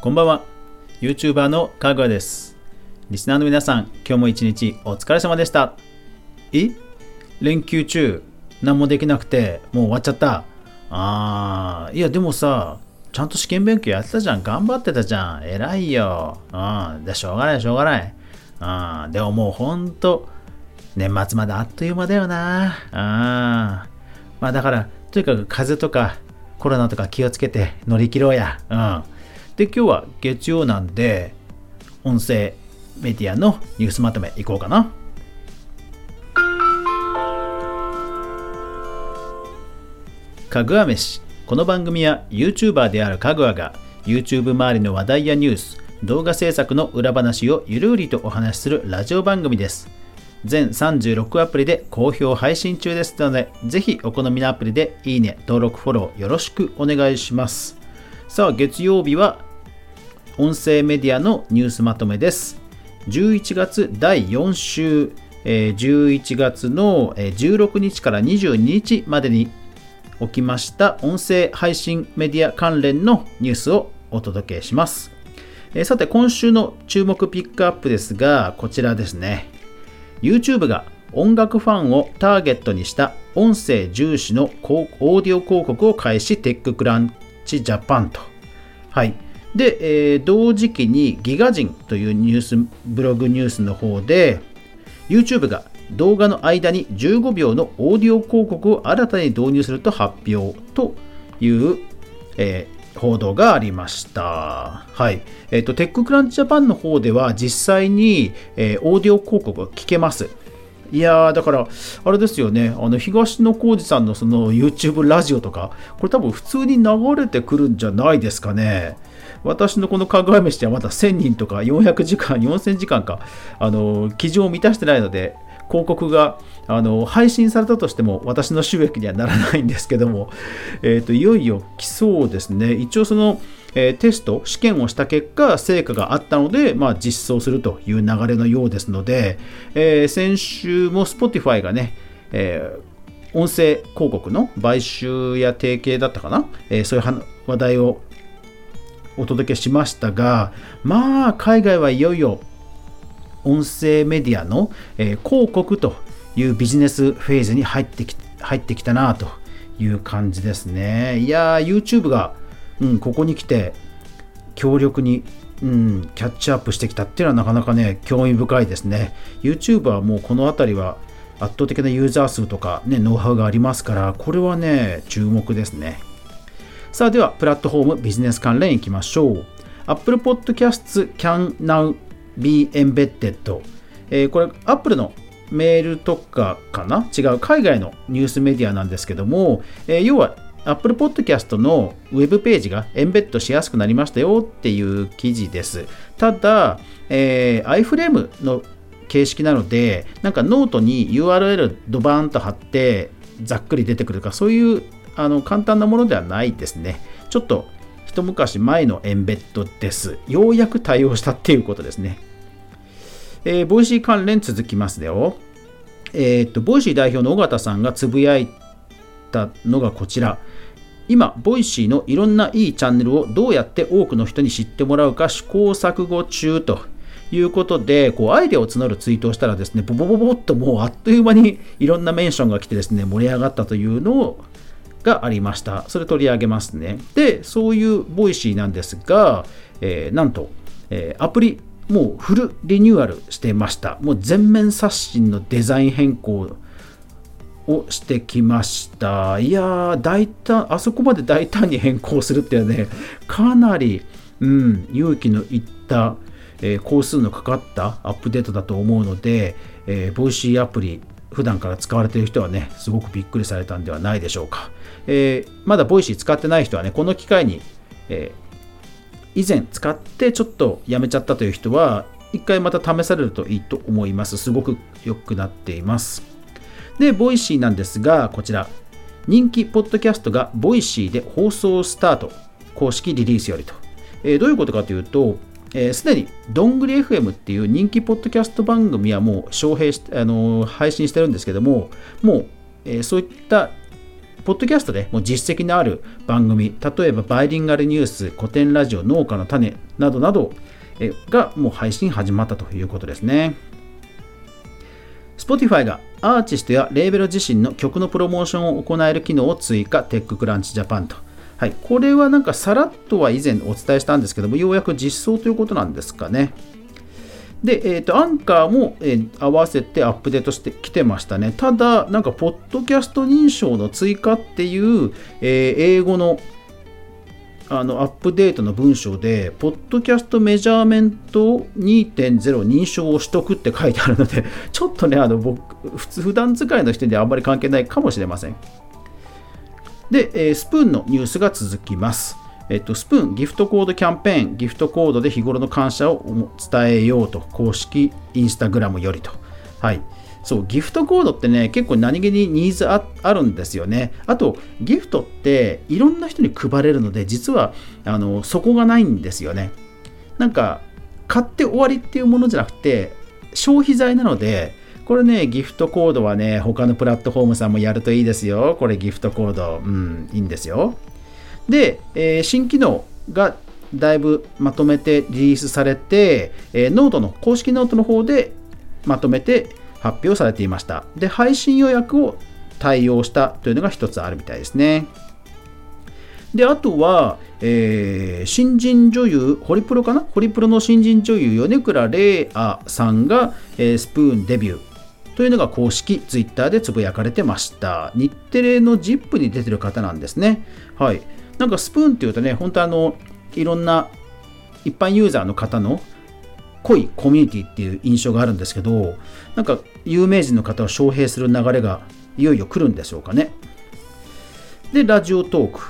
こんばんは。YouTuber のかぐわです。リスナーの皆さん今日も一日お疲れ様でした。え？連休中何もできなくてもう終わっちゃった。あー。いやでもさちゃんと試験勉強やってたじゃん。頑張ってたじゃん。偉いよ。うんでしょうがないしょうがない。うんでももうほんと年末まであっという間だよな。あまあだからとにかく風邪とかコロナとか気をつけて乗り切ろうや。うん。で今日は月曜なんで音声メディアのニュースまとめいこうかな。かぐわ飯。この番組は YouTuber であるかぐわが YouTube 周りの話題やニュース動画制作の裏話をゆるりとお話しするラジオ番組です。全36アプリで好評配信中ですのでぜひお好みのアプリでいいね登録フォローよろしくお願いしますさあ月曜日は音声メディアのニュースまとめです11月第4週11月の16日から22日までに起きました音声配信メディア関連のニュースをお届けします。えさて、今週の注目ピックアップですが、こちらですね。YouTube が音楽ファンをターゲットにした音声重視のオーディオ広告を開始、テッククランチジャパンと。はい。で、えー、同時期に GIGAZINE というニュース、ブログニュースの方で、YouTube が動画の間に15秒のオーディオ広告を新たに導入すると発表という、え、報道がありました。はい。えっ、ー、と、テッククランチジャパンの方では実際に、えー、オーディオ広告が聞けます。いやー、だから、あれですよね、あの東野幸治さんのその YouTube ラジオとか、これ多分普通に流れてくるんじゃないですかね。私のこのかぐわ飯はまだ1000人とか400時間、4000時間か、あの、基準を満たしてないので、広告があの配信されたとしても私の収益にはならないんですけども、えーと、いよいよ来そうですね。一応その、えー、テスト、試験をした結果、成果があったので、まあ、実装するという流れのようですので、えー、先週も Spotify がね、えー、音声広告の買収や提携だったかな、えそういう話題をお届けしましたが、まあ、海外はいよいよ音声メディアの、えー、広告というビジネスフェーズに入ってき入ってきたなという感じですね。いやー、YouTube が、うん、ここに来て強力に、うん、キャッチアップしてきたっていうのはなかなかね、興味深いですね。YouTube はもうこの辺りは圧倒的なユーザー数とか、ね、ノウハウがありますから、これはね、注目ですね。さあ、では、プラットフォームビジネス関連いきましょう。Apple Podcasts can now be embedded、えー、これ Apple のメールとかかな？違う海外のニュースメディアなんですけども、えー、要は Apple Podcast のウェブページがエンベッドしやすくなりましたよっていう記事です。ただ、えー、iFrame の形式なので、なんかノートに URL ドバーンと貼ってざっくり出てくるか、そういうあの簡単なものではないですね。ちょっと一昔前の embed です。ようやく対応したっていうことですね。えー、ボイシー関連続きますよ。えー、っと、ボイシー代表の緒方さんがつぶやいたのがこちら。今、ボイシーのいろんないいチャンネルをどうやって多くの人に知ってもらうか試行錯誤中ということで、こうアイデアを募るツイートをしたらですね、ボボボボッともうあっという間にいろんなメンションが来てですね、盛り上がったというのがありました。それ取り上げますね。で、そういうボイシーなんですが、えー、なんと、えー、アプリもうフルリニューアルしてました。もう全面刷新のデザイン変更をしてきました。いやー、大胆、あそこまで大胆に変更するっていうね、かなり、うん、勇気のいった、えー、工数のかかったアップデートだと思うので、えー、 Voicy アプリ、普段から使われている人はね、すごくびっくりされたんではないでしょうか。えー、まだ Voicy 使ってない人はね、この機会に、えー以前使ってちょっとやめちゃったという人は、一回また試されるといいと思います。すごく良くなっています。で、 Voicy なんですが、こちら、人気ポッドキャストが Voicy で放送スタート、公式リリースよりと。えー、どういうことかというと、す、えー、で、にどんぐり FM っていう人気ポッドキャスト番組はもう招聘し、あのー、配信してるんですけども、もう、えー、そういったポッドキャストでもう実績のある番組、例えばバイリンガルニュース、コテンラジオ、ノウカノタネなどなどがもう配信始まったということですね。Spotify がアーティストやレーベル自身の曲のプロモーションを行える機能を追加、テッククランチジャパンと。はい、これはなんかさらっとは以前お伝えしたんですけども、ようやく実装ということなんですかね。で、えーと、アンカーも、えー、合わせてアップデートしてきてましたね。ただ、なんか、ポッドキャスト認証の追加っていう、えー、英語のあのアップデートの文章で、ポッドキャストメジャーメント2.0認証を取得って書いてあるので、ちょっとね、あの僕、普通、普段使いの人にはあんまり関係ないかもしれません。で、えー、スプーンのニュースが続きます。えっと、スプーンギフトコードキャンペーン、ギフトコードで日頃の感謝を伝えようと、公式インスタグラムよりと。はい。そう、ギフトコードってね、結構何気にニーズあるんですよね。あと、ギフトっていろんな人に配れるので、実は、あの、そこがないんですよね。なんか、買って終わりっていうものじゃなくて、消費財なので、これね、ギフトコードはね、他のプラットフォームさんもやるといいですよ。これギフトコード、うん、いいんですよ。で、えー、新機能がだいぶまとめてリリースされて、えー、ノートの公式ノートの方でまとめて発表されていました。で、配信予約を対応したというのが一つあるみたいですね。で、あとは、えー、新人女優、ホリプロかな？ホリプロの新人女優、米倉玲亜さんが、えー、スプーンデビューというのが公式ツイッターでつぶやかれてました。日テレの ZIP に出てる方なんですね。はい。なんかスプーンっていうとね、本当あの、いろんな一般ユーザーの方の濃いコミュニティっていう印象があるんですけど、なんか有名人の方を招聘する流れがいよいよ来るんでしょうかね。で、ラジオトーク。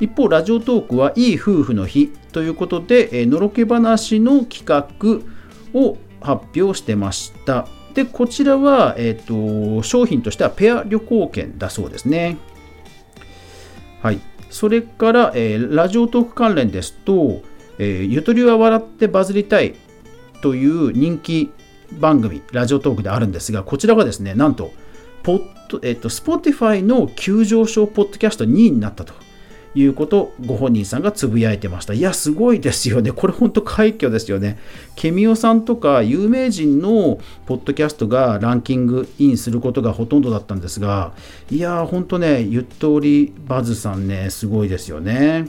一方、ラジオトークはいい夫婦の日ということで、えのろけ話の企画を発表してました。で、こちらは、えっ、ー、と、商品としてはペア旅行券だそうですね。はい。それから、えー、ラジオトーク関連ですと、えー、ゆとりは笑ってバズりたいという人気番組、ラジオトークであるんですが、こちらがですね、なんと、ポッドえっと、Spotify の急上昇ポッドキャスト2位になったと。いうことをご本人さんがつぶやいてました。いや、すごいですよね。これ本当快挙ですよね。ケミオさんとか有名人のポッドキャストがランキングインすることがほとんどだったんですが、いや、本当ね、ゆっとりバズさんね、すごいですよね。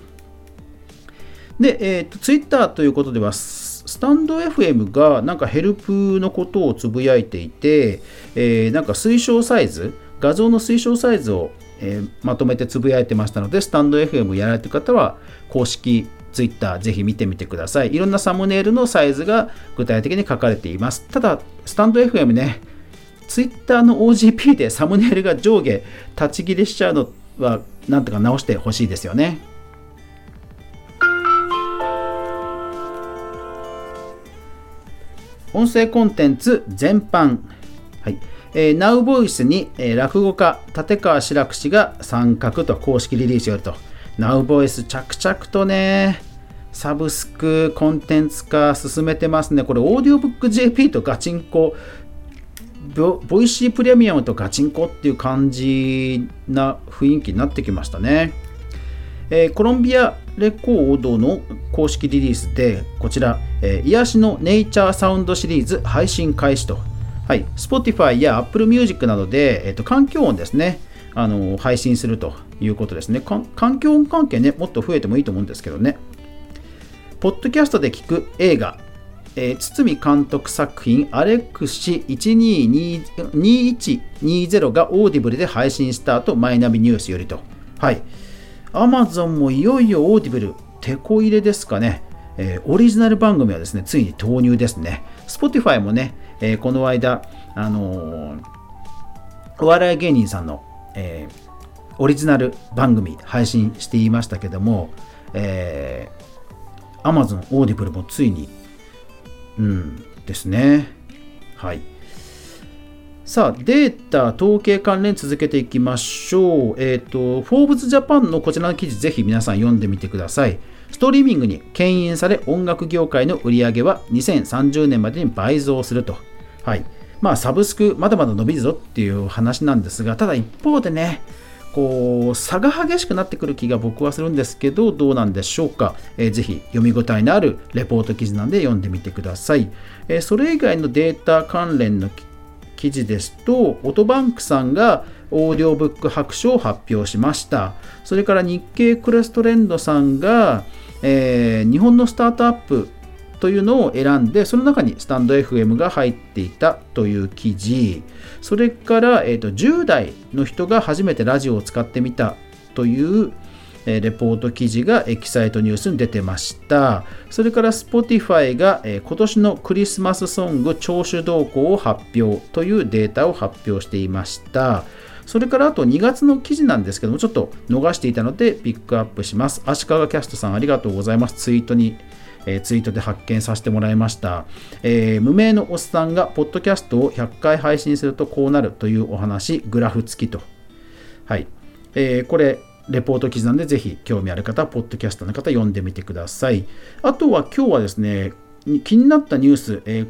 で、えっ、と、ツイッターということでは、スタンド FM がなんかヘルプのことをつぶやいていて、えー、なんか推奨サイズ、画像の推奨サイズをえー、まとめてつぶやいてましたので、スタンド FM やられてる方は、公式 Twitter ぜひ見てみてください。いろんなサムネイルのサイズが具体的に書かれています。ただ、スタンド FM ね、Twitter の OGP でサムネイルが上下立ち切りしちゃうのは、なんとか直してほしいですよね。音声コンテンツ全般。はい。えー、ナウボイスに、えー、落語家立川志らく氏が参画と公式リリースよると。ナウボイス着々とね、サブスクコンテンツ化進めてますね。これ、オーディオブック JP とガチンコ、ボイシープレミアムとガチンコっていう感じな雰囲気になってきましたね。えー、コロンビアレコードの公式リリースで、こちら、えー、癒しのネイチャーサウンドシリーズ配信開始とはい、Spotify や Apple Music などで、えっと、環境音ですね、あの配信するということですね。環境音関係ね、もっと増えてもいいと思うんですけどね。ポッドキャストで聞く映画、えー、堤監督作品アレックス2120が Audible で配信スタート、マイナビニュースよりと。はい。Amazon もいよいよ Audible、テコ入れですかね。えー、オリジナル番組はですね、ついに投入ですね。Spotify もね、えー、この間、あのー、お笑い芸人さんの、えー、オリジナル番組配信していましたけども、えー、Amazon Audible もついに、うん、ですね。はい。さあ、データ、統計関連続けていきましょう。えっ、ー、と、フォーブスジャパンのこちらの記事、ぜひ皆さん読んでみてください。ストリーミングに牽引され、音楽業界の売り上げは2030年までに倍増すると。はい。まあ、サブスク、まだまだ伸びるぞっていう話なんですが、ただ一方でね、こう差が激しくなってくる気が僕はするんですけどどうなんでしょうか、えー、ぜひ読み応えのあるレポート記事なんで読んでみてください、えー、それ以外のデータ関連の記事ですとオトバンクさんがオーディオブック白書を発表しました。それから日経クレストレンドさんが、えー、日本のスタートアップというのを選んでその中にスタンド FM が入っていたという記事それから、えーと、10代の人が初めてラジオを使ってみたというえレポート記事がエキサイトニュースに出てました。それから Spotify が、え今年のクリスマスソング聴取動向を発表というデータを発表していました。それからあと2月の記事なんですけども、ちょっと逃していたのでピックアップします。足利キャストさんありがとうございます。ツイートにえー、ツイートで発見させてもらいました、えー、無名のおっさんがポッドキャストを100回配信するとこうなるというお話グラフ付きと。はい、えー、これレポート記事なんでぜひ興味ある方ポッドキャストの方読んでみてください。あとは今日はですね気になったニュース、え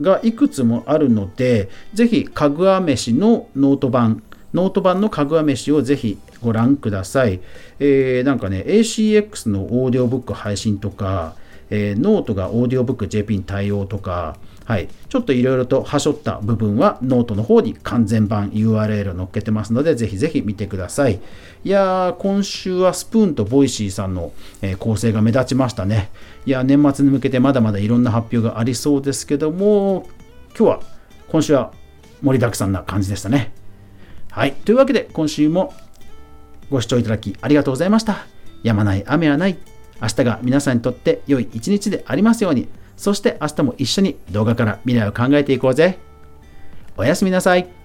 がいくつもあるので、ぜひ、かぐわ飯のノート版、ノート版のかぐわ飯をぜひご覧ください。えー、なんかね、ACX のオーディオブック配信とか、えー、ノートがオーディオブック JP に対応とか、はい、ちょっといろいろとはしょった部分はノートの方に完全版 URL を載っけてますので、ぜひぜひ見てください。いやー、今週はスプーンと Voicy さんの、えー、攻勢が目立ちましたね。いや、年末に向けてまだまだいろんな発表がありそうですけども、今日は、今週は盛りだくさんな感じでしたね。はい、というわけで今週もご視聴いただきありがとうございました。やまない雨はない。明日が皆さんにとって良い一日でありますように。そして明日も一緒に動画から未来を考えていこうぜ。おやすみなさい。